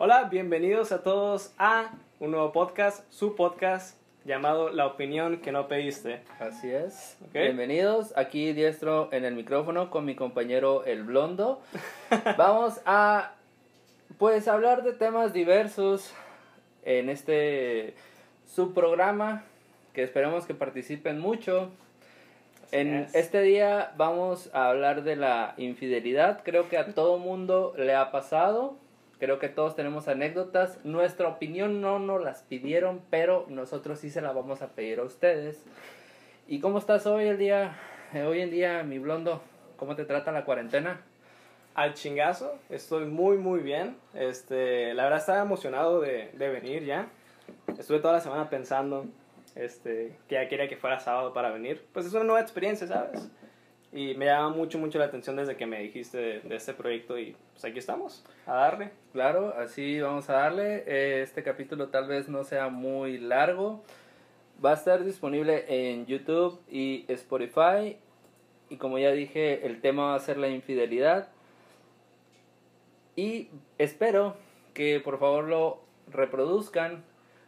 Hola, bienvenidos a todos a un nuevo podcast, su podcast llamado La opinión que no pediste. Así es. Ok. Bienvenidos, aquí diestro en el micrófono con mi compañero el blondo. Vamos a pues hablar de temas diversos en este subprograma que esperemos que participen mucho. En es. este día vamos a hablar de la infidelidad. Creo que a todo mundo le ha pasado. Creo que todos tenemos anécdotas. Nuestra opinión no nos las pidieron, pero nosotros sí se la vamos a pedir a ustedes. ¿Y cómo estás hoy el día? eh, hoy en día, mi blondo, ¿cómo te trata la cuarentena? Al chingazo, estoy muy muy bien. Este, la verdad estaba emocionado de, de venir ya. Estuve toda la semana pensando este, que ya quería que fuera sábado para venir. Pues es una nueva experiencia, ¿sabes? Y me llama mucho mucho la atención desde que me dijiste de, de este proyecto y pues aquí estamos, a darle. Claro, así vamos a darle. Eh, Este capítulo tal vez no sea muy largo. Va a estar disponible en YouTube y Spotify. Y como ya dije, el tema va a ser la infidelidad. Y espero que por favor lo reproduzcan,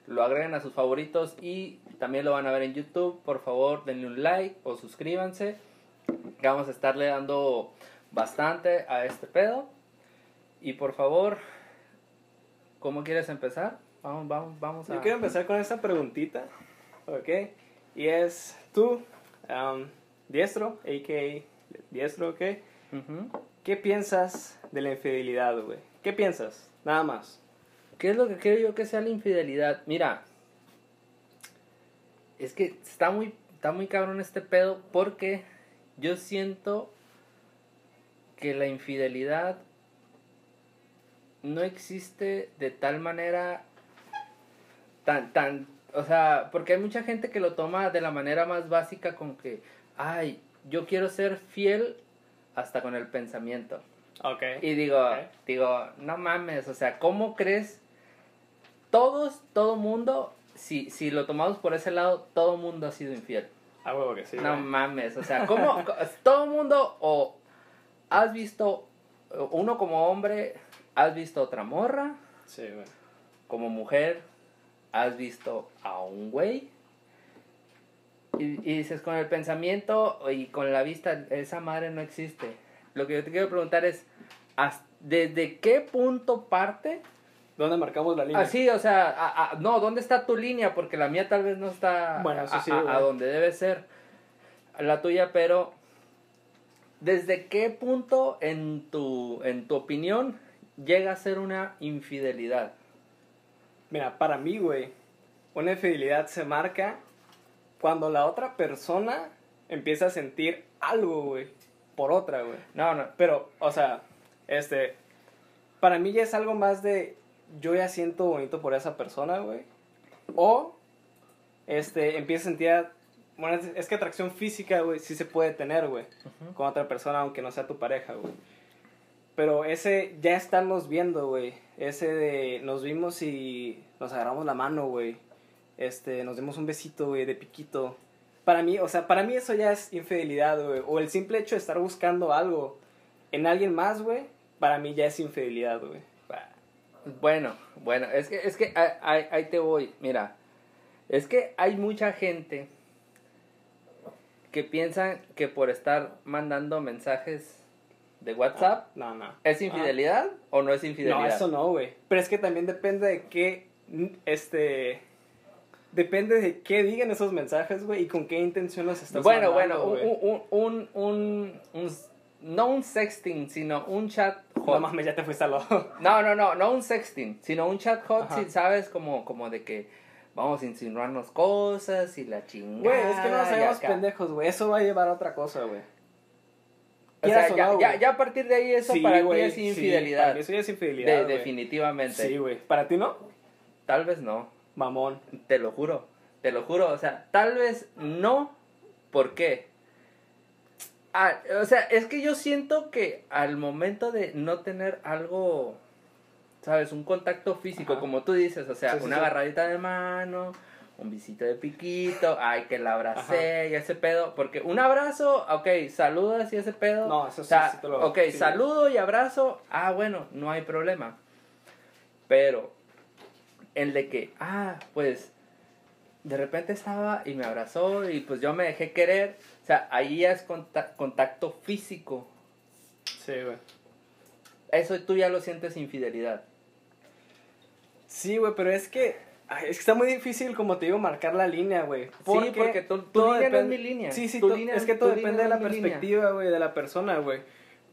lo agreguen a sus favoritos y también lo van a ver en YouTube. Por favor, denle un like o suscríbanse. Vamos a estarle dando bastante a este pedo. Y por favor, ¿cómo quieres empezar? Vamos, vamos, vamos a... Yo quiero empezar con esta preguntita, ¿ok? Y es, tú, um, diestro, a.k.a. diestro, ¿ok? ¿Qué piensas de la infidelidad, güey? ¿Qué piensas? Nada más. ¿Qué es lo que creo yo que sea la infidelidad? Mira, es que está muy, está muy cabrón este pedo porque yo siento que la infidelidad no existe de tal manera tan, tan, o sea, porque hay mucha gente que lo toma de la manera más básica con que, ay, yo quiero ser fiel hasta con el pensamiento. Ok. Y digo, digo, no mames, o sea, ¿cómo crees? Todos, todo mundo, si, si lo tomamos por ese lado, todo mundo ha sido infiel. A huevo que sí, no güey. mames, o sea, ¿cómo? todo mundo, o has visto, uno como hombre, has visto otra morra, Sí, güey. como mujer, has visto a un güey. Y, y dices, con el pensamiento y con la vista, esa madre no existe. Lo que yo te quiero preguntar es, ¿has- ¿desde qué punto parte? ¿Dónde marcamos la línea? Así, o sea, a- a- no, ¿dónde está tu línea? Porque la mía tal vez no está Bueno, eso a, sí, a- donde debe ser. La tuya, pero ¿desde qué punto en tu, en tu opinión llega a ser una infidelidad? Mira, para mí, güey, una infidelidad se marca cuando la otra persona empieza a sentir algo, güey, por otra, güey. No, no, Pero, o sea, este, para mí ya es algo más de, yo ya siento bonito por esa persona, güey. O, este, empieza a sentir, bueno, es, que atracción física, güey, sí se puede tener, güey, con otra persona, aunque no sea tu pareja, güey. Pero ese, ya estarnos viendo, güey, ese de, nos vimos y nos agarramos la mano, güey. Este, nos dimos un besito, güey, de piquito. Para mí, o sea, para mí eso ya es infidelidad, güey. O el simple hecho de estar buscando algo en alguien más, güey, para mí ya es infidelidad, güey. Bueno, bueno, es que, es que ahí- ahí, ahí te voy, mira, es que hay mucha gente que piensa que por estar mandando mensajes de WhatsApp No, no. es infidelidad o no es infidelidad. No, eso no, güey. Pero es que también depende de qué, este... Depende de qué digan esos mensajes, güey, y con qué intención los estás bueno, mandando, bueno, un, un, un, un, un- no un sexting, sino un chat No hot. mames, ya te fuiste al lado. No, no, no, no un sexting, sino un chat hot, si sabes, como, como de que vamos a insinuarnos cosas y la chingada. Güey, es que no nos hagamos pendejos, güey. Eso va a llevar a otra cosa, güey. O sea, ya, no, ya, ya a partir de ahí eso Sí, para ti es sí, infidelidad. para mí eso ya es infidelidad, De- definitivamente. Sí, güey. ¿Para ti no? Tal vez no, Mamón. te lo juro, te lo juro. O sea, tal vez no, ¿por qué? Ah, o sea, es que yo siento que al momento de no tener algo, ¿sabes? Un contacto físico, Ajá. como tú dices, o sea, Sí, sí, una sí. agarradita de mano, un visito de piquito, ay, que la abracé y ese pedo, porque un abrazo, ok, saludas y ese pedo. No, eso o sí, sea, sí te lo- Ok, saludo y abrazo, ah, bueno, no hay problema. Pero el de que, ah, pues de repente estaba y me abrazó y pues yo me dejé querer. O sea, ahí ya es conta- contacto físico. Sí, güey. Eso tú ya lo sientes infidelidad. Sí, güey, pero es que. ay, es que está muy difícil, como te digo, marcar la línea, güey. sí, porque tu, todo línea no es depende- mi línea. Sí, sí, Tu línea- es que todo depende de la perspectiva, güey, de la persona, güey.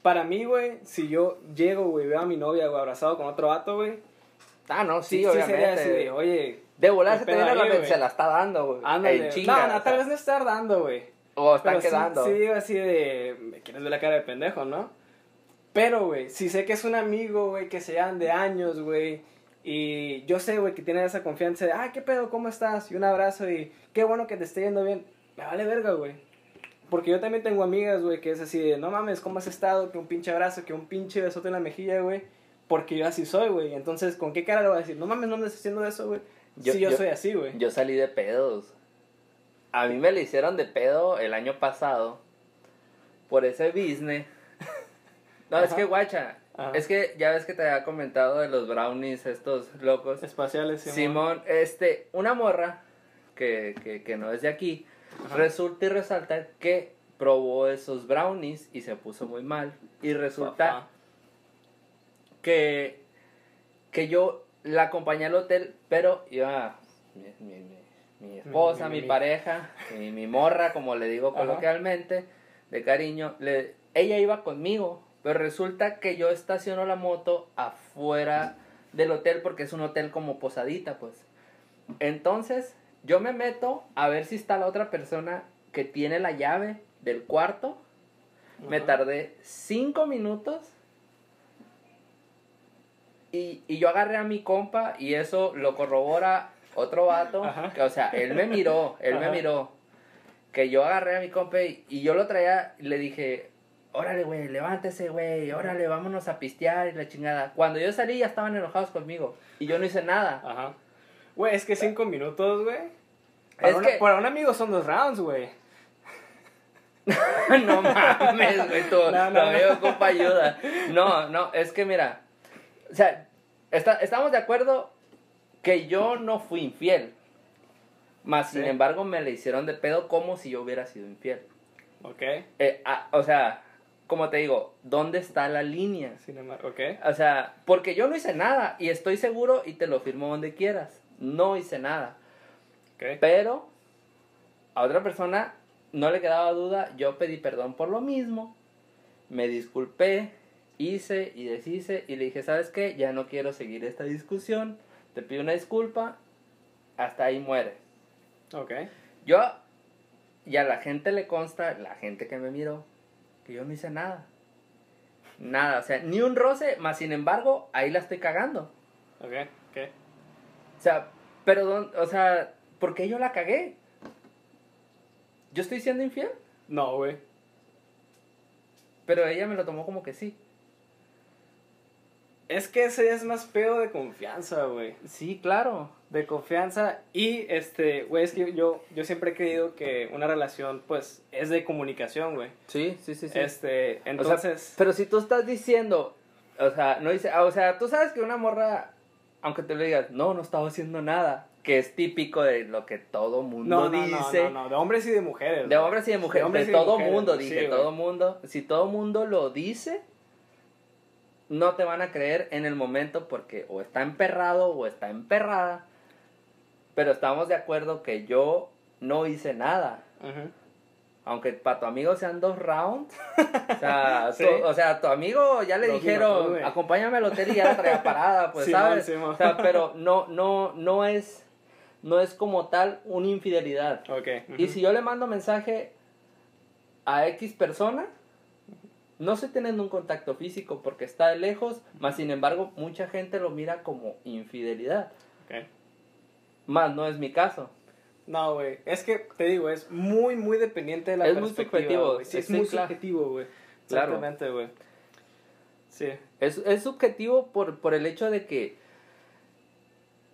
Para mí, güey, si yo llego, güey, veo a mi novia, güey, abrazado con otro vato, güey. Ah, no, sí, sería obviamente. así de, oye, de volar se te viene la se la está dando, güey. ándale. No, no, tal vez no estar dando, güey. O está Pero sí- quedando. Sí, digo así de, me quieres ver la cara de pendejo, ¿no? Pero, güey, si sé que es un amigo, güey, que se llevan de años, güey, y yo sé, güey, que tiene esa confianza de, ah, ¿qué pedo? ¿Cómo estás? Y un abrazo y qué bueno que te esté yendo bien. Me vale verga, güey. Porque yo también tengo amigas, güey, que es así de, no mames, ¿cómo has estado? Que un pinche abrazo, que un pinche besote en la mejilla, güey. Porque yo así soy, güey. Entonces, ¿con qué cara le voy a decir? No mames, no me estás haciendo eso, güey. Yo- sí, yo, yo- soy así, güey. Yo salí de pedos. A mí me le hicieron de pedo el año pasado por ese business. No, es que guacha, Ajá. es que ya ves que te había comentado de los brownies estos locos. Espaciales, Simón. Simón, este, una morra que, que, que no es de aquí, Ajá. resulta y resalta que probó esos brownies y se puso muy mal. Y resulta que, que yo la acompañé al hotel, pero iba mi, mi, mi- mi esposa, Mi- mi, mi- pareja, mi, mi morra, como le digo coloquialmente, de cariño, le, ella iba conmigo, pero resulta que yo estaciono la moto afuera del hotel porque es un hotel como posadita, pues. Entonces, yo me meto a ver si está la otra persona que tiene la llave del cuarto. Me tardé cinco minutos. Y, y yo agarré a mi compa y eso lo corrobora otro vato. Ajá. Que, o sea, él me miró, él me Ajá. miró. Que yo agarré a mi compa y, y yo lo traía y le dije, órale, güey, levántese, güey, órale, vámonos a pistear y la chingada. Cuando yo salí ya estaban enojados conmigo y yo no hice nada. Ajá. Güey, es que cinco minutos, güey. Para, Es una- que- para un amigo son dos rounds, güey. no mames, güey, tu, No, no, amigo compa ayuda. No, no, es que mira, o sea, está- estamos de acuerdo que yo no fui infiel. Más, sin embargo, me le hicieron de pedo como si yo hubiera sido infiel. Ok. Eh, ah, o sea, como te digo, ¿dónde está la línea? Sin embargo, ok. O sea, porque yo no hice nada y estoy seguro y te lo firmo donde quieras. No hice nada. Ok. Pero a otra persona no le quedaba duda, yo pedí perdón por lo mismo, me disculpé, hice y deshice y le dije, ¿sabes qué? Ya no quiero seguir esta discusión, te pido una disculpa, hasta ahí muere. Ok. Yo, y a la gente le consta, la gente que me miró, que yo no hice nada. Nada, o sea, ni un roce, más sin embargo, ahí la estoy cagando. Ok. Ok. O sea, pero, don- o sea, ¿por qué yo la cagué? ¿Yo estoy siendo infiel? No, güey. Pero ella me lo tomó como que sí. Es que ese es más pedo de confianza, güey. Sí, claro. De confianza. Y, este, güey, es que yo, yo siempre he creído que una relación, pues, es de comunicación, güey. Sí, sí, sí, sí. Este, O sea, entonces. pero si tú estás diciendo, o sea, no dice, ah, o sea, tú sabes que una morra, aunque te lo digas, no, no estaba haciendo nada, que es típico de lo que todo mundo no, no, no, dice. no, no, de hombres y de mujeres. De hombres y de mujeres, de, hombres y de todo mujeres, mundo, dije, sí, güey. todo mundo. Si todo mundo lo dice, no te van a creer en el momento porque o está emperrado o está emperrada. Pero estamos de acuerdo que yo no hice nada. Aunque para tu amigo sean dos rounds. O sea, Sí. tu, o sea, tu amigo ya le dijeron, güey. acompáñame al hotel y ya la traía parada, pues, Simón, ¿sabes? O sea, pero no, no, no es, no es como tal una infidelidad. Ok. Y ujú. si yo le mando mensaje a X persona, no estoy teniendo un contacto físico porque está de lejos, más sin embargo, mucha gente lo mira como infidelidad. Ok. Más no es mi caso. No, güey. Es que te digo, es muy, muy dependiente de la Es muy perspectiva, subjetivo, güey. Sí, es sí, muy claro. subjetivo, güey. Exactamente, güey. Sí. Es, es subjetivo por, por el hecho de que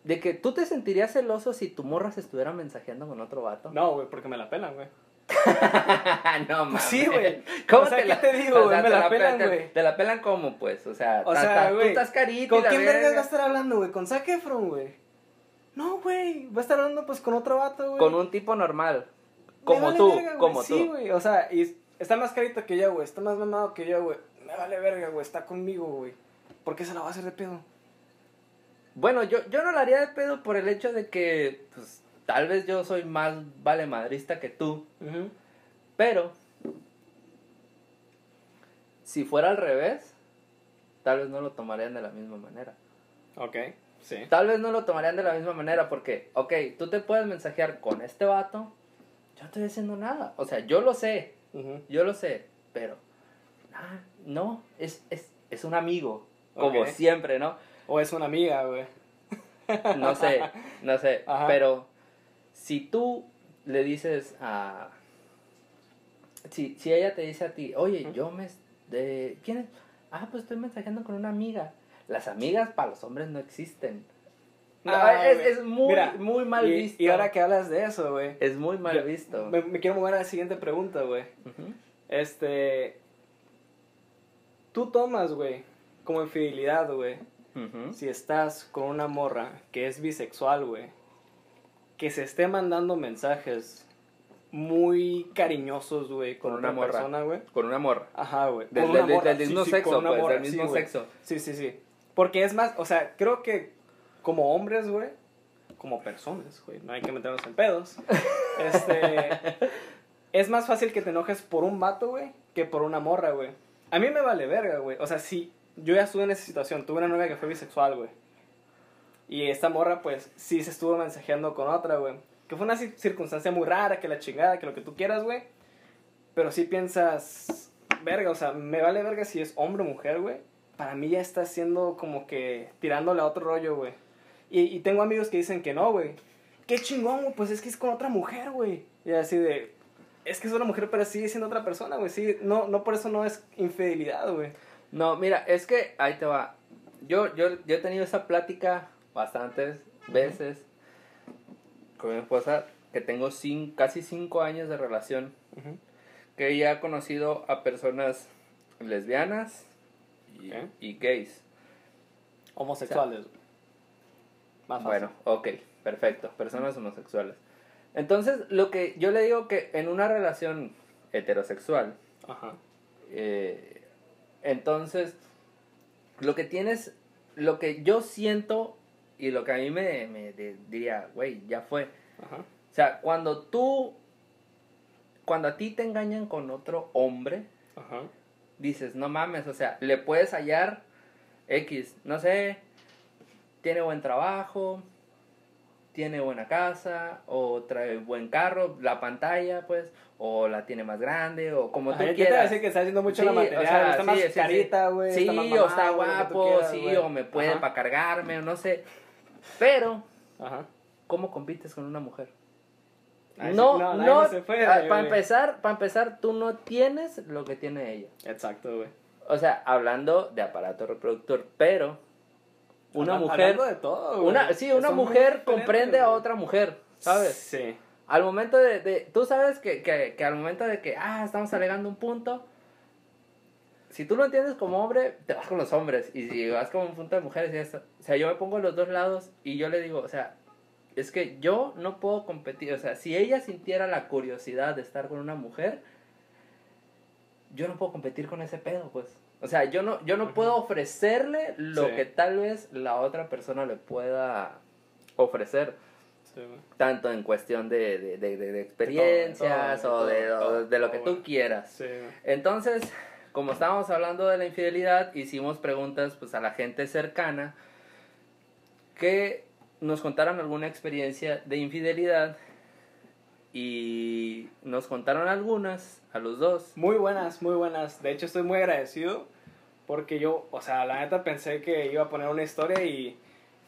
de que tú te sentirías celoso si tu morra se estuviera mensajeando con otro vato. No, güey, porque me la pelan, güey. no mames. Pues sí, güey. ¿Cómo O sea, te ¿qué la, te digo, o güey? sea, Me te la pe- pelan, güey. Te la pelan como, pues, o sea, O sea, tú estás carita y ¿Con la quién vergas verga. va a estar hablando, güey? ¿Con Zac Efron, güey? No, güey. Va a estar hablando, pues, con otro vato, güey. Con un tipo normal. Como vale tú, verga, como Sí, tú. güey. O sea, y está más carito que yo, güey. Está más mamado que yo, güey. Me vale verga, güey. Está conmigo, güey. ¿Por qué se la va a hacer de pedo? Bueno, yo, yo no lo haría de pedo por el hecho de que, pues, tal vez yo soy más vale madrista que tú. Pero, si fuera al revés, tal vez no lo tomarían de la misma manera. Ok, sí. Tal vez no lo tomarían de la misma manera porque, ok, tú te puedes mensajear con este vato, yo no estoy haciendo nada. O sea, yo lo sé, yo lo sé, pero, ah, no, es, es, es un amigo, como siempre, ¿no? O es una amiga, güey. No sé, no sé, Ajá. pero si tú le dices a... Si, si ella te dice a ti, oye, yo me... De, ¿Quién es? Ah, pues estoy mensajeando con una amiga. Las amigas para los hombres no existen. No, Ah, es, es muy, Mira, muy mal y, visto. Y ahora que hablas de eso, güey. Es muy mal yo- visto. Me, me quiero mover a la siguiente pregunta, güey. Este. Tú tomas, güey, como infidelidad, güey. Ujú. Si estás con una morra que es bisexual, güey. Que se esté mandando mensajes muy cariñosos, güey, con, Con una una morra. persona, güey. Con una morra. Ajá, güey. Del, Con una del- del- morra, del sí, mismo sí, sexo, con una pues, morra, del sí, mismo güey. sexo. Sí, sí, sí. Porque es más, o sea, creo que como hombres, güey, como personas, güey, no hay que meternos en pedos. este. Es más fácil que te enojes por un vato, güey, que por una morra, güey. A mí me vale verga, güey. O sea, si yo ya estuve en esa situación, tuve una novia que fue bisexual, güey. Y esta morra, pues, sí se estuvo mensajeando con otra, güey. Que fue una ci- circunstancia muy rara, que la chingada, que lo que tú quieras, güey. Pero sí piensas, verga, o sea, me vale verga si es hombre o mujer, güey. Para mí ya está siendo como que tirándole a otro rollo, güey. Y, y tengo amigos que dicen que no, güey. Qué chingón, güey, pues es que es con otra mujer, güey. Y así de, es que es una mujer, pero sigue siendo otra persona, güey. Sí, no, no por eso no es infidelidad, güey. No, mira, es que ahí te va. Yo, yo, yo he tenido esa plática bastantes veces con mi esposa, que tengo cin- casi cinco años de relación, que ella ha conocido a personas lesbianas y, gays. Homosexuales. Más fácil. Bueno, ok, perfecto, personas homosexuales. Entonces, lo que yo le digo que en una relación heterosexual, Ajá. Eh, entonces, lo que tienes, lo que yo siento y lo que a mí me, me diría, güey, ya fue. Ajá. O sea, cuando tú, cuando a ti te engañan con otro hombre, Ajá. dices, no mames, o sea, le puedes hallar X, no sé, tiene buen trabajo, tiene buena casa, o trae buen carro, la pantalla, pues, o la tiene más grande, o como Ajá, tú ¿qué te quieras. decir que está haciendo mucho Sí, la material? o sea, está más sí, sí, sí. carita, güey. Sí, está más o mamado, está guapo, quieras, sí, güey. o me puede Ajá. para cargarme, o no sé. Pero, Ajá. ¿cómo compites con una mujer? Ahí no, no, no se puede, para empezar, para empezar, tú no tienes lo que tiene ella. Exacto, güey. O sea, hablando de aparato reproductor, pero una Habla- mujer, hablando de todo, güey. una, sí, una Son mujer comprende a otra mujer, ¿sabes? Sí. Al momento de, de tú sabes que, que, que al momento de que, ah, estamos alegando un punto, si tú lo entiendes como hombre, te vas con los hombres, y si vas como un punto de mujeres y esto, o sea, yo me pongo los dos lados y yo le digo, o sea, es que yo no puedo competir, o sea, si ella sintiera la curiosidad de estar con una mujer, yo no puedo competir con ese pedo, pues. O sea, yo no, yo no puedo ofrecerle lo Sí. que tal vez la otra persona le pueda ofrecer Sí, tanto en cuestión de, de, de- de- experiencias de todo, o de de, todo, o todo, de lo que tú quieras. Sí. Entonces, como estábamos hablando de la infidelidad, hicimos preguntas pues a la gente cercana que nos contaron alguna experiencia de infidelidad y nos contaron algunas a los dos. Muy buenas, muy buenas. De hecho, estoy muy agradecido porque yo, o sea, la neta pensé que iba a poner una historia y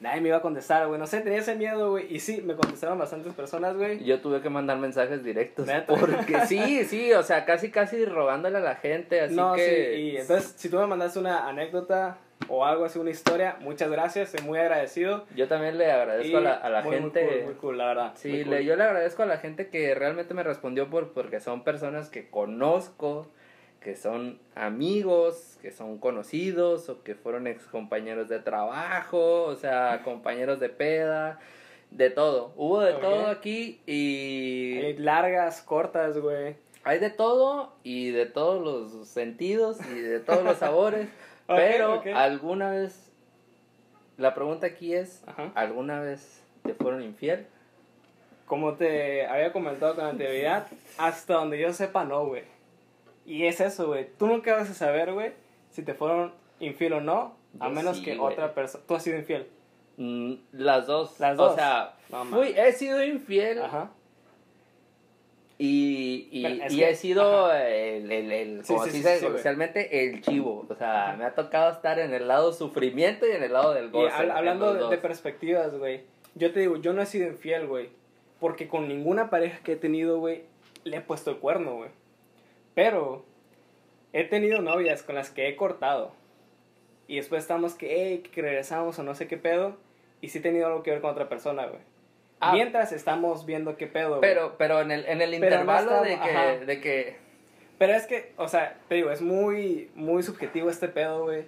nadie me iba a contestar, güey. No sé, tenía ese miedo, güey. Y sí, me contestaron bastantes personas, güey. Yo tuve que mandar mensajes directos ¿Neta? porque sí, sí, o sea, casi casi rogándole a la gente, así no, que sí, y entonces, si tú me mandaste una anécdota, o algo así, una historia, muchas gracias, estoy muy agradecido. Yo también le agradezco Y a la, a la muy, muy gente. cool, Muy cool, la verdad. Sí, le- yo le agradezco a la gente que realmente me respondió por, porque son personas que conozco, que son amigos, que son conocidos o que fueron ex compañeros de trabajo, o sea, compañeros de peda, de todo. Hubo de todo aquí y largas, cortas, güey. hay de todo y de todos los sentidos y de todos los sabores, pero alguna vez, la pregunta aquí es, Ajá. ¿alguna vez te fueron infiel? Como te había comentado con anterioridad, hasta donde yo sepa, no, güey. Y es eso, güey. Tú nunca vas a saber, güey, si te fueron infiel o no, a Yo menos sí, que otra persona. Tú has sido infiel. Mm, las dos. Las O dos. sea, No fui, he sido infiel Ajá. y, y, y que- he sido ajá. el, el, el Sí, como sí, se dice el chivo. O sea, me ha tocado estar en el lado sufrimiento y en el lado del Y hab- en hablando de, de perspectivas, güey. Yo te digo, yo no he sido infiel, güey. Porque con ninguna pareja que he tenido, güey, le he puesto el cuerno, güey. Pero he tenido novias con las que he cortado. Y después estamos que, hey, que regresamos o no sé qué pedo. Y sí he tenido algo que ver con otra persona, güey. Ah. Mientras estamos viendo qué pedo, güey. Pero, pero en el, en el no intervalo de, que, ajá. de que... Pero es que, o sea, te digo, es muy, muy subjetivo este pedo, güey.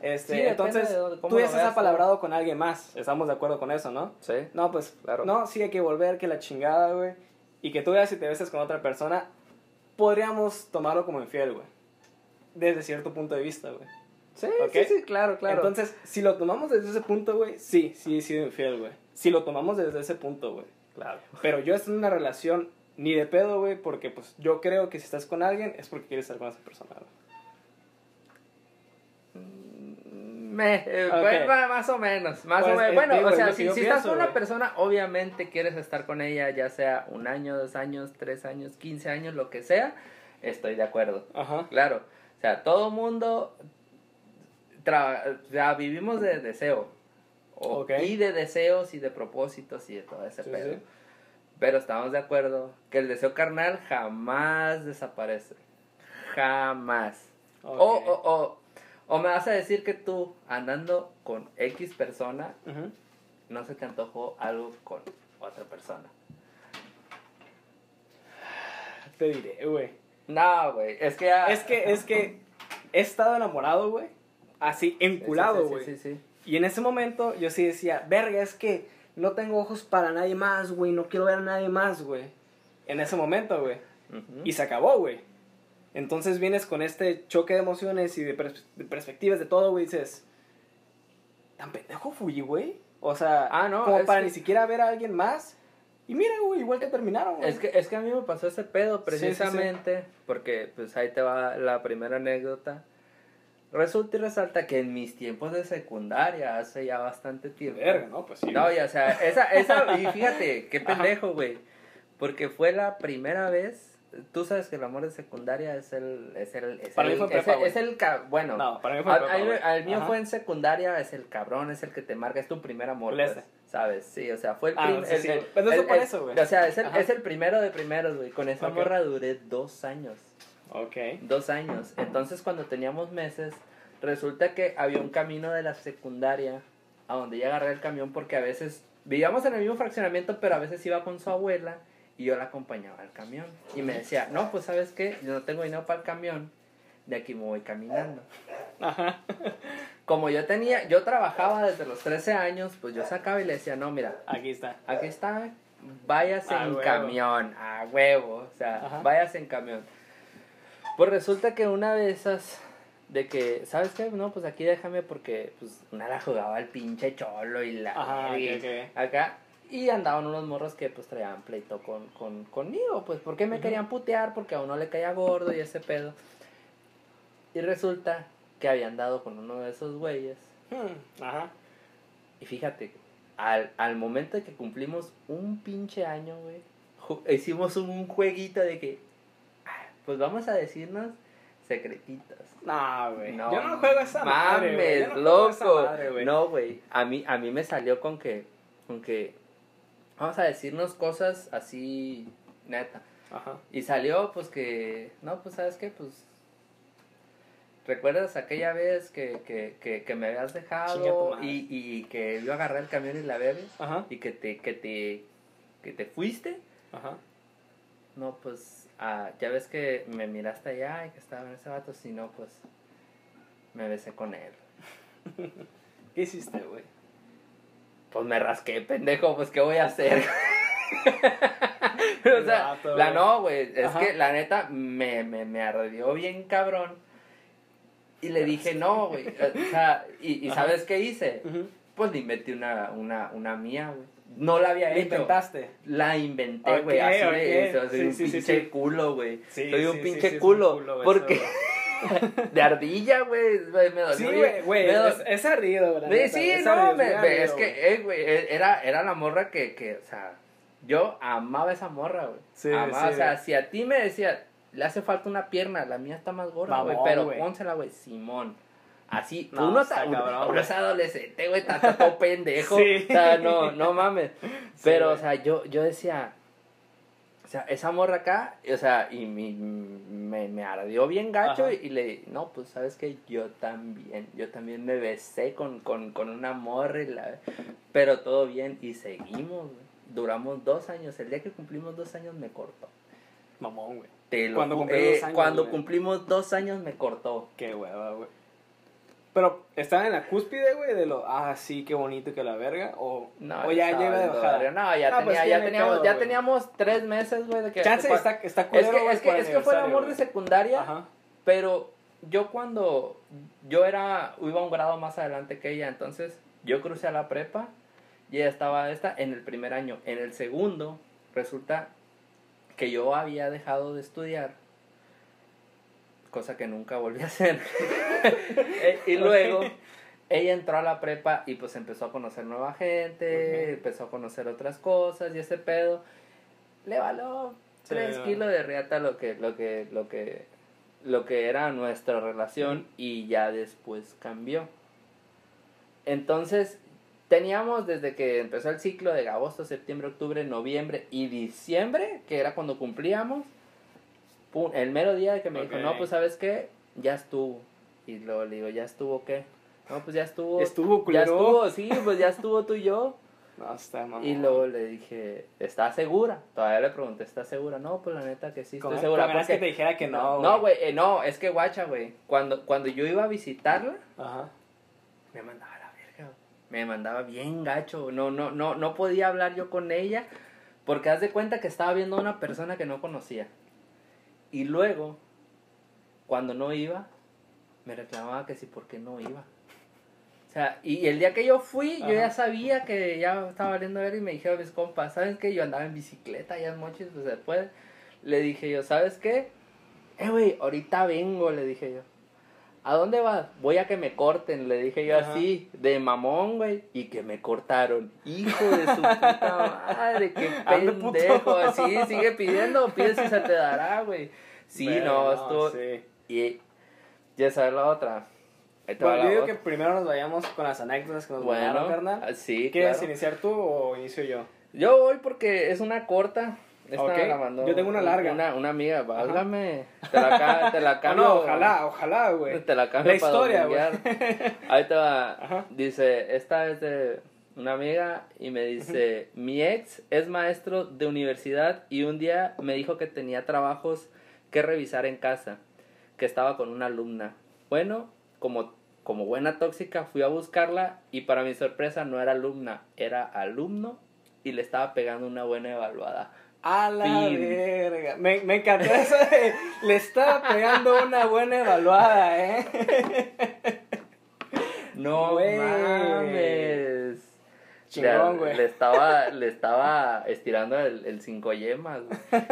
Este, Sí, entonces, de tú ya estás apalabrado con alguien más. Estamos de acuerdo con eso, ¿no? Sí. No, pues, Claro. no, sí hay que volver, que la chingada, güey. Y que tú veas si te besas con otra persona, podríamos tomarlo como infiel, güey. Desde cierto punto de vista, güey. Sí, Ok. sí, sí, claro, claro. Entonces, si lo tomamos desde ese punto, güey, sí, sí he sido infiel, güey. Si lo tomamos desde ese punto, güey. claro. Pero yo estoy en una relación ni de pedo, güey, porque pues yo creo que si estás con alguien es porque quieres estar con esa persona, güey. Me, eh, pues, más o menos, más Pues, o menos. eh, Bueno, digo, o sea, si, estás con una persona, obviamente quieres estar con ella, ya sea un año, dos años, tres años, quince años, lo que sea, estoy de acuerdo. Ajá. Claro, o sea, todo mundo, tra- sea, vivimos de deseo. O-. Y de deseos y de propósitos y de todo ese Sí, pedo. sí. Pero estamos de acuerdo que el deseo carnal jamás desaparece. Jamás. O, o, o, o me vas a decir que tú, andando con X persona, no se te antojó algo con otra persona. Te diré, güey. No, güey, es que ya... Es que, es que he estado enamorado, güey. Así, Sí, sí, enculado, güey. Sí, sí, sí. Y en ese momento yo sí decía, verga, es que no tengo ojos para nadie más, güey. No quiero ver a nadie más, güey. En ese momento, güey. Y se acabó, güey. Entonces vienes con este choque de emociones y de, pers- de perspectivas de todo, güey. Y dices, ¿tan pendejo fui, güey? O sea, Ah, no, como para que- ni siquiera ver a alguien más. Y mira, güey, igual que terminaron, güey. Es que, es que a mí me pasó ese pedo Sí, sí, sí. precisamente porque pues ahí te va la primera anécdota. Resulta y resalta que en mis tiempos de secundaria, hace ya bastante tiempo. Verga, ¿no? Pues sí. No, ya, o sea, esa, esa, y fíjate, qué pendejo, güey. Porque fue la primera vez, tú sabes que el amor de secundaria es el, es el, es Para mí el, fue es prepa, es el, bueno, No, para mí fue prepa, a mí- güey. al mío Ajá. fue en secundaria, es el cabrón, es el que te marca, es tu primer amor, pues. ¿sabes? Sí, o sea, fue el Ah, prim- sí, el- sí, el- eso por eso, güey. O sea, es el, Ajá. es el primero de primeros, güey. Con esa morra duré dos años. Ok. Dos años. Entonces, cuando teníamos meses, resulta que había un camino de la secundaria a donde ya agarré el camión porque a veces vivíamos en el mismo fraccionamiento, pero a veces iba con su abuela y yo la acompañaba al camión. Y me decía, no, pues sabes qué, yo no tengo dinero para el camión, de aquí me voy caminando. Ajá. Como yo tenía, yo trabajaba desde los 13 años, pues yo sacaba y le decía, no, mira, Aquí está. aquí está, váyase A en huevo. camión, a huevo, o sea, Ajá. váyase en camión. Pues resulta que una de esas, de que, ¿sabes qué? No, pues aquí déjame porque, pues, una la jugaba al pinche cholo y la... Ajá, y ok, ok. Acá, y andaban unos morros que, pues, traían pleito con, con, conmigo, pues, porque me querían putear, porque a uno le caía gordo y ese pedo. Y resulta que habían dado con uno de esos güeyes Hmm, Ajá. y fíjate, al, al momento de que cumplimos un pinche año, güey, hicimos un jueguito de que, ah, pues vamos a decirnos secretitos. No, güey. No, yo no juego esa madre, mames, no loco. madre, no, güey, a mí, a mí me salió con que, con que, vamos a decirnos cosas así, neta. Ajá. Y salió, pues que, no, pues sabes qué, pues, ¿Recuerdas aquella vez que, que, que, que me habías dejado y, y que yo agarré el camión y la Ajá, y que te, que te, que te fuiste? ajá. No, pues, ah, ya ves que me miraste allá y que estaba en ese vato, si no, pues, me besé con él. ¿Qué hiciste, güey? Pues me rasqué, pendejo, pues, ¿qué voy a hacer? o sea, vato, la no, güey, es Ajá. que la neta me, me, me arrodió bien cabrón. Y le dije, no, güey, o sea, y, y. ¿sabes qué hice? Pues le inventé una, una, una mía, güey. No la había ¿Le hecho. intentaste? La inventé, güey, Ok, así ok. de, soy Sí, un sí, pinche sí. culo, güey. Sí, soy un pinche culo. culo, porque de ardilla, güey, me dolió. Sí, güey, güey, es, es ardido, güey. Sí, es no, ardido, me- es que, eh, güey, eh, era, era la morra que, que, o sea, yo amaba esa morra, güey. Sí, amaba, sí, o sea, si a ti me decía, le hace falta una pierna, la mía está más gorda, güey, pero güey. pónsela, güey, Simón. Así, No, uno, está cabrón, uno es adolescente, güey, está todo pendejo. Sí. O sea, no, no mames. Pero, o sea, yo, yo decía, o sea, esa morra acá, o sea, y mi- me, me ardió bien gacho y, y le no, pues, ¿sabes que Yo también, yo también me besé con, con, con una morra y la... Pero todo bien y seguimos, güey. Duramos dos años, el día que cumplimos dos años me cortó. Mamón, güey. Te lo Cuando eh, dos años, cuando güey. cumplimos dos años me cortó. Qué hueva, güey. Pero, ¿están en la cúspide, güey? De lo, ah, sí, qué bonito que la verga. O, No, o ya estaba lleva de bajada. No, ya, No, pues tenía, ya, no teníamos, pedo, ya teníamos tres meses, güey, de que... Chance está, está Es que, es que, es que fue el amor de secundaria, Ajá. pero yo cuando yo era, iba un grado más adelante que ella, entonces yo crucé a la prepa y ella estaba esta en el primer año. En el segundo, resulta que yo había dejado de estudiar, cosa que nunca volví a hacer. Eh, y luego ella entró a la prepa y pues empezó a conocer nueva gente, empezó a conocer otras cosas y ese pedo le való Sí, tres kilos de riata lo que, lo que, lo que, lo que era nuestra relación y ya después cambió. Entonces, teníamos desde que empezó el ciclo de agosto, septiembre, octubre, noviembre y diciembre, que era cuando cumplíamos, pum, el mero día que me dijo, no, pues sabes qué, ya estuvo. Y luego le digo, ¿ya estuvo qué? No, pues ya estuvo. Estuvo ya culero. estuvo, sí, pues ya estuvo tú y yo. No, está mamón. Y luego le dije, ¿estás segura? Todavía le pregunté, ¿estás segura? No, pues la neta que sí, estoy segura. ganas que porque- te dijera que no, no, güey, eh, no, es que guacha, güey. Cuando, cuando yo iba a visitarla, Ajá. me mandaba a la verga. Me mandaba bien gacho. No, no, no, no podía hablar yo con ella. Porque haz de cuenta que estaba viendo a una persona que no conocía. Y luego, cuando no iba, me reclamaba que sí, ¿por qué no iba? O sea, y el día que yo fui, yo ya sabía que ya estaba valiendo ver y me dijeron mis compas, ¿sabes qué? Yo andaba en bicicleta allá en Mochis, pues después le dije yo, ¿sabes qué? Eh, güey, ahorita vengo, le dije yo. ¿A dónde vas? Voy a que me corten, le dije yo Ajá. así, de mamón, güey, y que me cortaron. Hijo de su puta madre, qué pendejo, así, sigue pidiendo, pide si se te dará, güey. Sí, Verga, no, estuvo, sí. y ya sabes la otra. Bueno, va yo digo que primero nos vayamos con las anécdotas que nos mandaron, carnal. ah, sí, ¿Quieres claro. iniciar tú o inicio yo? Yo voy porque es una corta. Esta Ok, me la mandó yo tengo una larga. Una, una amiga, válgame. Te la, te la cambio. no, ojalá, ojalá, güey. Te la cambio La historia, güey. Ahí te va. Ajá. Dice, esta es de una amiga y me dice, mi ex es maestro de universidad y un día me dijo que tenía trabajos que revisar en casa, que estaba con una alumna. Bueno, como, como buena tóxica fui a buscarla y para mi sorpresa no era alumna, era alumno y le estaba pegando una buena evaluada. A la Fin. verga. Me, me encantó eso de, le estaba pegando una buena evaluada, ¿eh? No Güey. mames. Chingón, güey. Le estaba, le estaba estirando el, el cinco yemas, güey.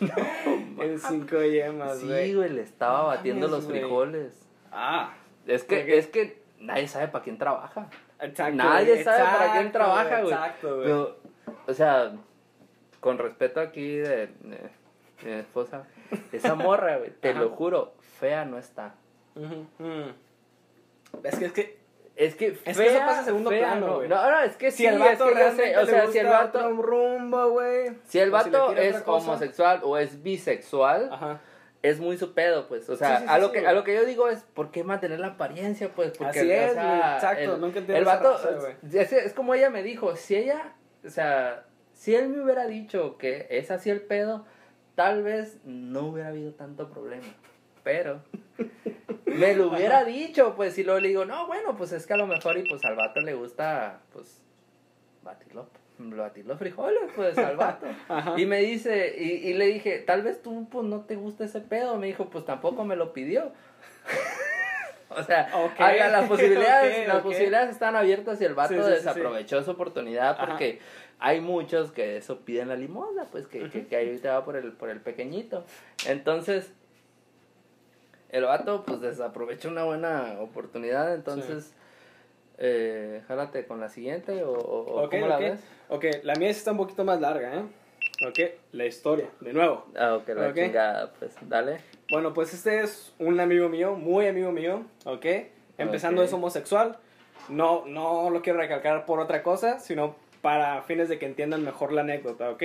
El cinco yemas, Sí, güey. güey, le estaba No batiendo mames, los güey. frijoles. Ah, Es que, es que nadie sabe para quién trabaja. exacto. Nadie güey, sabe para quién trabaja, güey. Exacto, güey. O sea, con respeto aquí de, de- de mi esposa, esa morra, güey, te Ajá. lo juro, fea no está. Ujú. Es que, es que, Es que fea, Es que eso pasa a segundo fea, plano, no. güey. No, no, es que si sí, el es vato que yo realmente sé, o sea, si el vato, rumbo, güey. si el o vato es homosexual o es bisexual, Ajá. es muy su pedo, pues. O sea, Sí, sí, a, lo que, a lo que yo digo es, ¿por qué mantener la apariencia, pues? Porque, Así o es, sea, güey, exacto, el, nunca entiendo el esa vato, raza, es, es como ella me dijo, si ella, o sea, si él me hubiera dicho que es así el pedo, tal vez no hubiera habido tanto problema. Pero me lo hubiera dicho, pues, y luego le digo, no, bueno, pues es que a lo mejor y pues al vato le gusta, pues, batirlo, batir los frijoles, pues, al vato. Ajá. Y me dice, y, y le dije, tal vez tú, pues, no te gusta ese pedo. Me dijo, pues, tampoco me lo pidió. o sea, Ok, haga, las posibilidades, las posibilidades están abiertas y el vato Sí, sí, desaprovechó su oportunidad Ajá. Hay muchos que eso piden la limosna, pues, que, que, que ahorita va por el, por el pequeñito. Entonces, el vato, pues, desaprovechó una buena oportunidad, entonces... Eh, jálate con la siguiente o, o- o Ok, ¿cómo la ok. ves? Ok, la mía sí está un poquito más larga, ¿eh? Ok, la historia, de nuevo. Ah, ok, la Ok. chingada, pues dale. Bueno, pues este es un amigo mío, muy amigo mío, ¿ok? Empezando es homosexual. No, no lo quiero recalcar por otra cosa, sino para fines de que entiendan mejor la anécdota, ¿ok?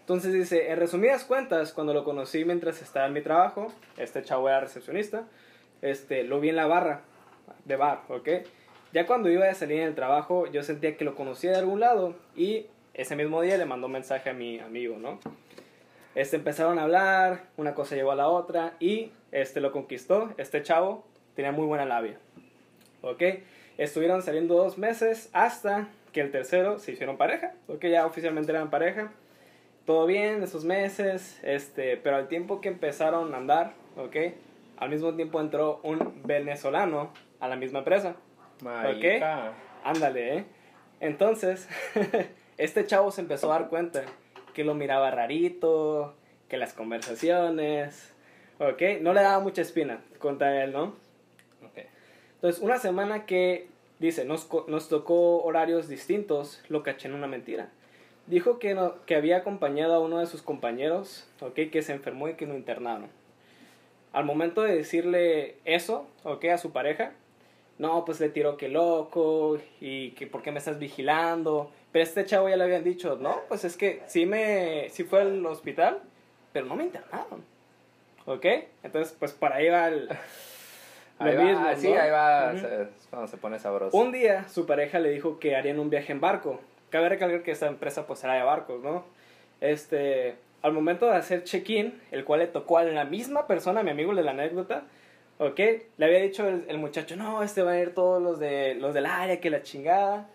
Entonces dice, en resumidas cuentas, cuando lo conocí mientras estaba en mi trabajo, este chavo era recepcionista, este, lo vi en la barra, de bar, ¿ok? Ya cuando iba a salir en el trabajo, yo sentía que lo conocía de algún lado y ese mismo día le mandó un mensaje a mi amigo, ¿no? Este, empezaron a hablar, una cosa llevó a la otra y este lo conquistó. Este chavo tenía muy buena labia. ¿Ok? Estuvieron saliendo dos meses hasta que el tercero se hicieron pareja. ¿Ok? Ya oficialmente eran pareja. Todo bien esos meses, este, pero al tiempo que empezaron a andar, ¿ok? Al mismo tiempo entró un venezolano a la misma empresa. Marica. Ándale, ¿eh? Entonces, este chavo se empezó a dar cuenta que lo miraba rarito, que las conversaciones, ¿ok? No le daba mucha espina contra él, ¿no? Ok. Entonces, una semana que, dice, nos, nos tocó horarios distintos, lo caché en una mentira. Dijo que, no- que había acompañado a uno de sus compañeros, ¿ok? Que se enfermó y que lo internaron. Al momento de decirle eso, ¿ok? A su pareja, no, pues le tiró que loco y que por qué me estás vigilando. Pero este chavo ya le habían dicho, no, pues es que sí, me, sí fue al hospital, pero no me internaron. ¿Ok? Entonces, pues para ahí va. Ahí lo va, mismo, sí, ¿no? ahí va, Ujú. se- es cuando se pone sabroso. Un día su pareja le dijo que harían un viaje en barco. Cabe recalcar que esta empresa pues era de barcos, ¿no? Este, al momento de hacer check-in, el cual le tocó a la misma persona, mi amigo de la anécdota, ¿ok? Le había dicho el, el muchacho, no, este van a ir todos los, de, los del área, que la chingada.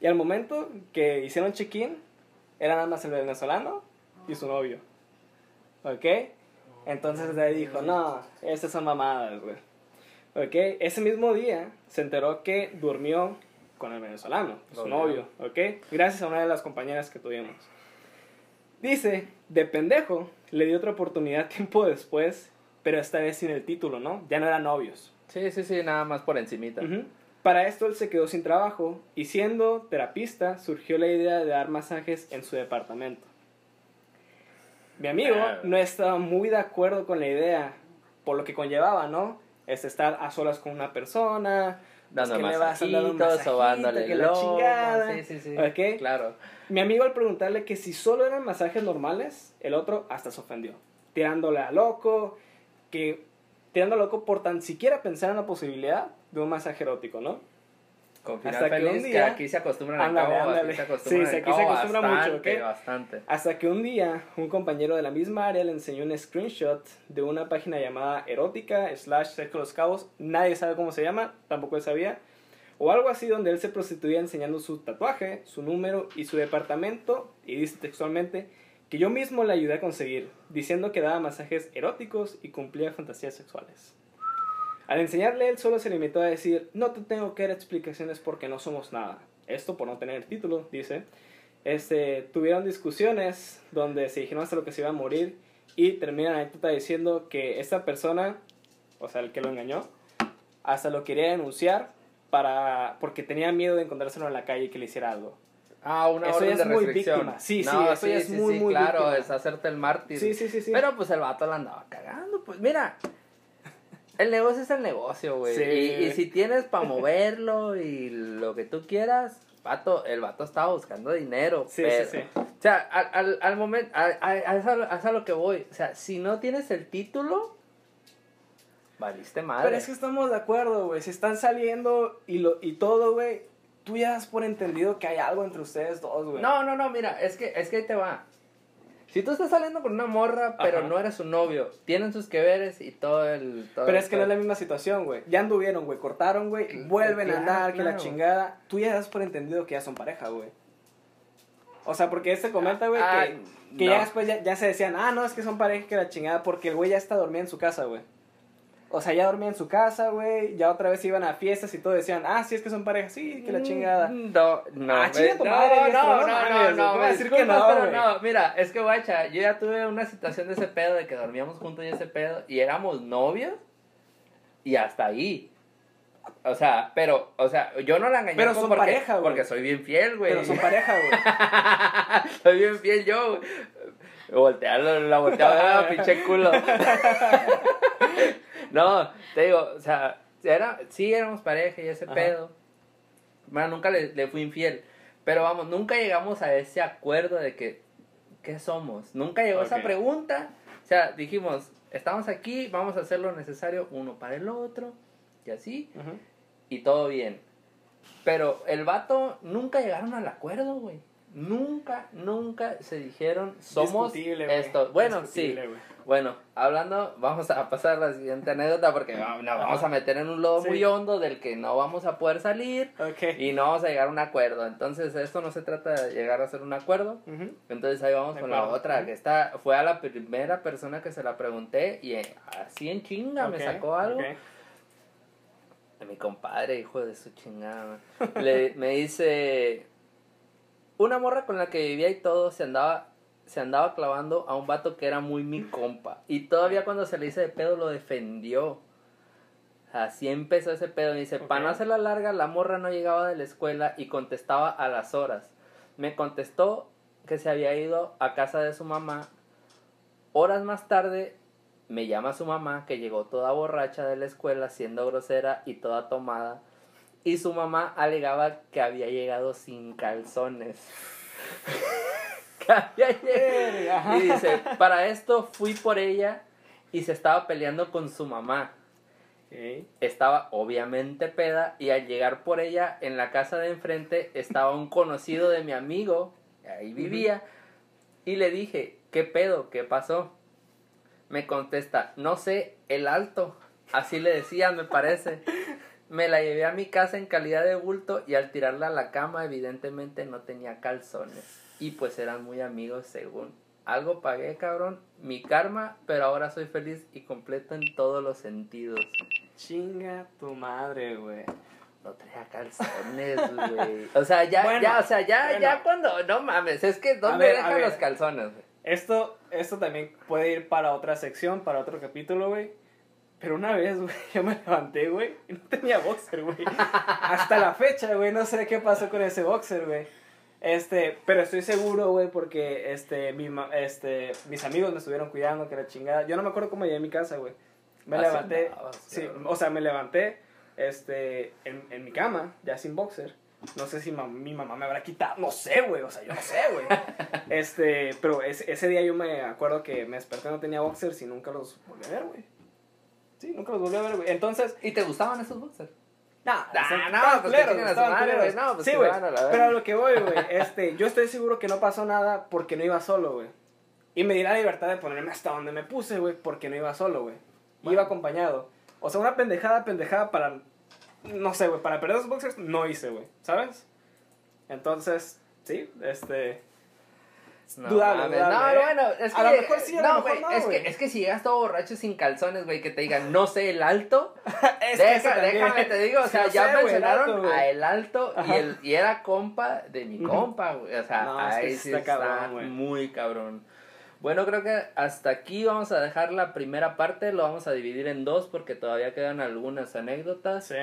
Y al momento que hicieron check-in, era nada más el venezolano y su novio, ¿ok? Entonces ahí dijo, no, estas son mamadas, güey. ¿Ok? Ese mismo día se enteró que durmió con el venezolano, su novio, ¿ok? Gracias a una de las compañeras que tuvimos. Dice, de pendejo, le dio otra oportunidad tiempo después, pero esta vez sin el título, ¿no? Ya no eran novios. Sí, sí, sí, nada más por encimita. Ujú. Para esto él se quedó sin trabajo y siendo terapista surgió la idea de dar masajes en su departamento. Mi amigo no estaba muy de acuerdo con la idea, por lo que conllevaba, ¿no? Es estar a solas con una persona, pues, Dando que vas a dar un masajitos, masajito, sobándole que la chingada. Sí, sí, sí. ¿Ok? Claro. Mi amigo al preguntarle que si solo eran masajes normales, el otro hasta se ofendió, tirándole a loco, que tirándole a loco por tan siquiera pensar en la posibilidad de un masaje erótico, ¿no? Con final Hasta que un que, día- aquí se acostumbran Ándale, cabo, ándale. aquí se acostumbran Sí, aquí se acostumbra mucho. Bastante. Hasta que un día un compañero de la misma área le enseñó un screenshot de una página llamada erótica slash sexo los cabos, nadie sabe cómo se llama, tampoco él sabía, o algo así donde él se prostituía enseñando su tatuaje, su número y su departamento, y dice textualmente que yo mismo le ayudé a conseguir, diciendo que daba masajes eróticos y cumplía fantasías sexuales. Al enseñarle él solo se limitó a decir, no te tengo que dar explicaciones porque no somos nada. Esto por no tener título, dice. Este, tuvieron discusiones donde se dijeron hasta lo que se iba a morir y termina la anécdota diciendo que esta persona, o sea, el que lo engañó, hasta lo quería denunciar para porque tenía miedo de encontrárselo en la calle y que le hiciera algo. Ah, una Eso orden ya de es muy restricción. víctima. Sí, sí, No, eso ya es sí, muy, sí, muy claro, víctima. es hacerte el mártir. Sí, sí, sí, sí. Pero pues el vato la andaba cagando, pues mira. El negocio es el negocio, güey. Sí. Y, y si tienes para moverlo y lo que tú quieras, vato, el vato estaba buscando dinero. Sí, pero sí, sí. Se sea, al, al, al momento, a, a, a eso, a eso a lo que voy. O sea, si no tienes el título, valiste madre. Pero es que estamos de acuerdo, güey. Si están saliendo y, lo, y todo, güey, tú ya das por entendido que hay algo entre ustedes dos, güey. No, no, no, mira, es que, es que ahí te va. Si tú estás saliendo con una morra, pero Ajá. no eres su novio, tienen sus que veres y todo el... todo Pero el- es que no es la misma situación, güey. Ya anduvieron, güey. Cortaron, güey. Vuelven a claro, andar, que la chingada. Tú ya das por entendido que ya son pareja, güey. O sea, porque este comenta, güey, Ah, que, que no. ya después ya, ya se decían, ah, no, es que son pareja, que la chingada, porque el güey ya está dormida en su casa, güey. O sea, ya dormía en su casa, güey. Ya otra vez iban a fiestas y todo decían, ah, sí, es que son pareja, sí, que la chingada. Mm, No, no. Ah, chinga tu no, madre, no, no, no no, no, güey, decir que no, pero güey. no, mira, es que guacha, yo ya tuve una situación de ese pedo, de que dormíamos juntos y ese pedo, y éramos novios, y hasta ahí. O sea, pero, o sea, yo no la engañé Pero son porque, pareja, güey. porque soy bien fiel, güey. Pero son pareja, güey. soy bien fiel yo. Voltearlo, la volteaba, pinche culo. no, te digo, o sea, era, sí éramos pareja y ese Ajá. pedo. Bueno, nunca le, le fui infiel. Pero vamos, nunca llegamos a ese acuerdo de que, ¿qué somos? Nunca llegó esa Ok. pregunta. O sea, dijimos, estamos aquí, vamos a hacer lo necesario uno para el otro, y así, y todo bien. Pero el vato nunca llegaron al acuerdo, güey. Nunca, nunca se dijeron, somos esto. Bueno, Discutible, sí. güey. Bueno, hablando, vamos a pasar a la siguiente anécdota porque no, nos vamos a meter en un lodo Sí. muy hondo del que no vamos a poder salir y no vamos a llegar a un acuerdo. Entonces, esto no se trata de llegar a hacer un acuerdo. Entonces ahí vamos De con la otra, que esta fue a la primera persona que se la pregunté y eh, así en chinga me sacó algo. ok. De mi compadre, hijo de su chingada. Le, me dice, una morra con la que vivía y todo se andaba, se andaba clavando a un vato que era muy mi compa. Y todavía cuando se le hice de pedo lo defendió. Así empezó ese pedo. Me dice, para no hacerla larga, la morra no llegaba de la escuela y contestaba a las horas. Me contestó que se había ido a casa de su mamá. Horas más tarde me llama su mamá que llegó toda borracha de la escuela siendo grosera y toda tomada. Y su mamá alegaba que había llegado sin calzones. que había Verga, ajá. llegado. Y dice, para esto fui por ella y se estaba peleando con su mamá. Estaba obviamente peda y al llegar por ella en la casa de enfrente estaba un conocido de mi amigo, ahí vivía, y le dije, ¿qué pedo? ¿Qué pasó? Me contesta, no sé, el alto, así le decía, me parece. Me la llevé a mi casa en calidad de bulto y al tirarla a la cama evidentemente no tenía calzones. Y pues eran muy amigos según. Algo pagué, cabrón, mi karma, pero ahora soy feliz y completo en todos los sentidos. Chinga tu madre, güey. No traía calzones, güey. O sea, ya, Bueno, ya, o sea, ya, bueno. ya cuando, no mames, es que ¿dónde ver, dejan los calzones, güey? Esto, esto también puede ir para otra sección, para otro capítulo, güey. Pero una vez, güey, yo me levanté, güey, y no tenía boxer, güey. Hasta la fecha, güey, no sé qué pasó con ese boxer, güey. Este, pero estoy seguro, güey, porque este, mi, ma- este, mis amigos me estuvieron cuidando, que la chingada. Yo no me acuerdo cómo llegué a mi casa, güey. Me Así levanté, sí, o sea, me levanté, este, en, en mi cama, ya sin boxer. No sé si ma- mi mamá me habrá quitado, no sé, güey, o sea, yo no sé, güey. Este, pero ese, ese día yo me acuerdo que me desperté, no tenía boxers y nunca los volví a ver, güey. Sí, nunca los volví a ver, güey. Entonces, ¿Y te gustaban esos boxers? no, Ah, no, pues a su madre, güey. No, pues sí, güey. Pero a lo que voy, güey, este, yo estoy seguro que no pasó nada porque no iba solo, güey. Y me di la libertad de ponerme hasta donde me puse, güey, porque no iba solo, güey. Bueno. Iba acompañado. O sea, una pendejada, pendejada para, no sé, güey, para perder los boxers no hice, güey, ¿sabes? Entonces, sí, este... No, Dudable, no, ¿eh? bueno, es que, A lo mejor sí, a lo no, mejor no, es que, es que si llegas todo borracho sin calzones, güey, que te digan, no sé, el alto, es que Deja- también- déjame te digo, o sea, ya sé, güey, el mencionaron alto, a el alto y, el, y era compa de mi compa, güey. O sea, No, es que ahí sí está está, cabrón, muy cabrón. Bueno, creo que hasta aquí vamos a dejar la primera parte, lo vamos a dividir en dos porque todavía quedan algunas anécdotas. Sí.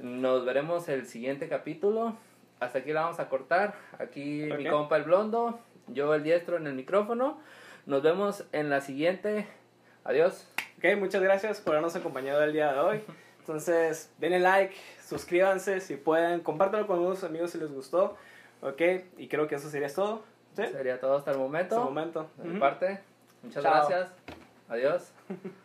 Nos veremos el siguiente capítulo. Hasta aquí la vamos a cortar. Aquí mi compa el blondo, yo el diestro en el micrófono. Nos vemos en la siguiente. Adiós. Ok, muchas gracias por habernos acompañado el día de hoy. Entonces, denle like, suscríbanse si pueden, compártelo con unos amigos si les gustó. Ok, y creo que eso sería todo. Sí. Sería todo hasta el momento. Hasta el momento. De mi Ujú. parte. Muchas Chao. gracias. Adiós.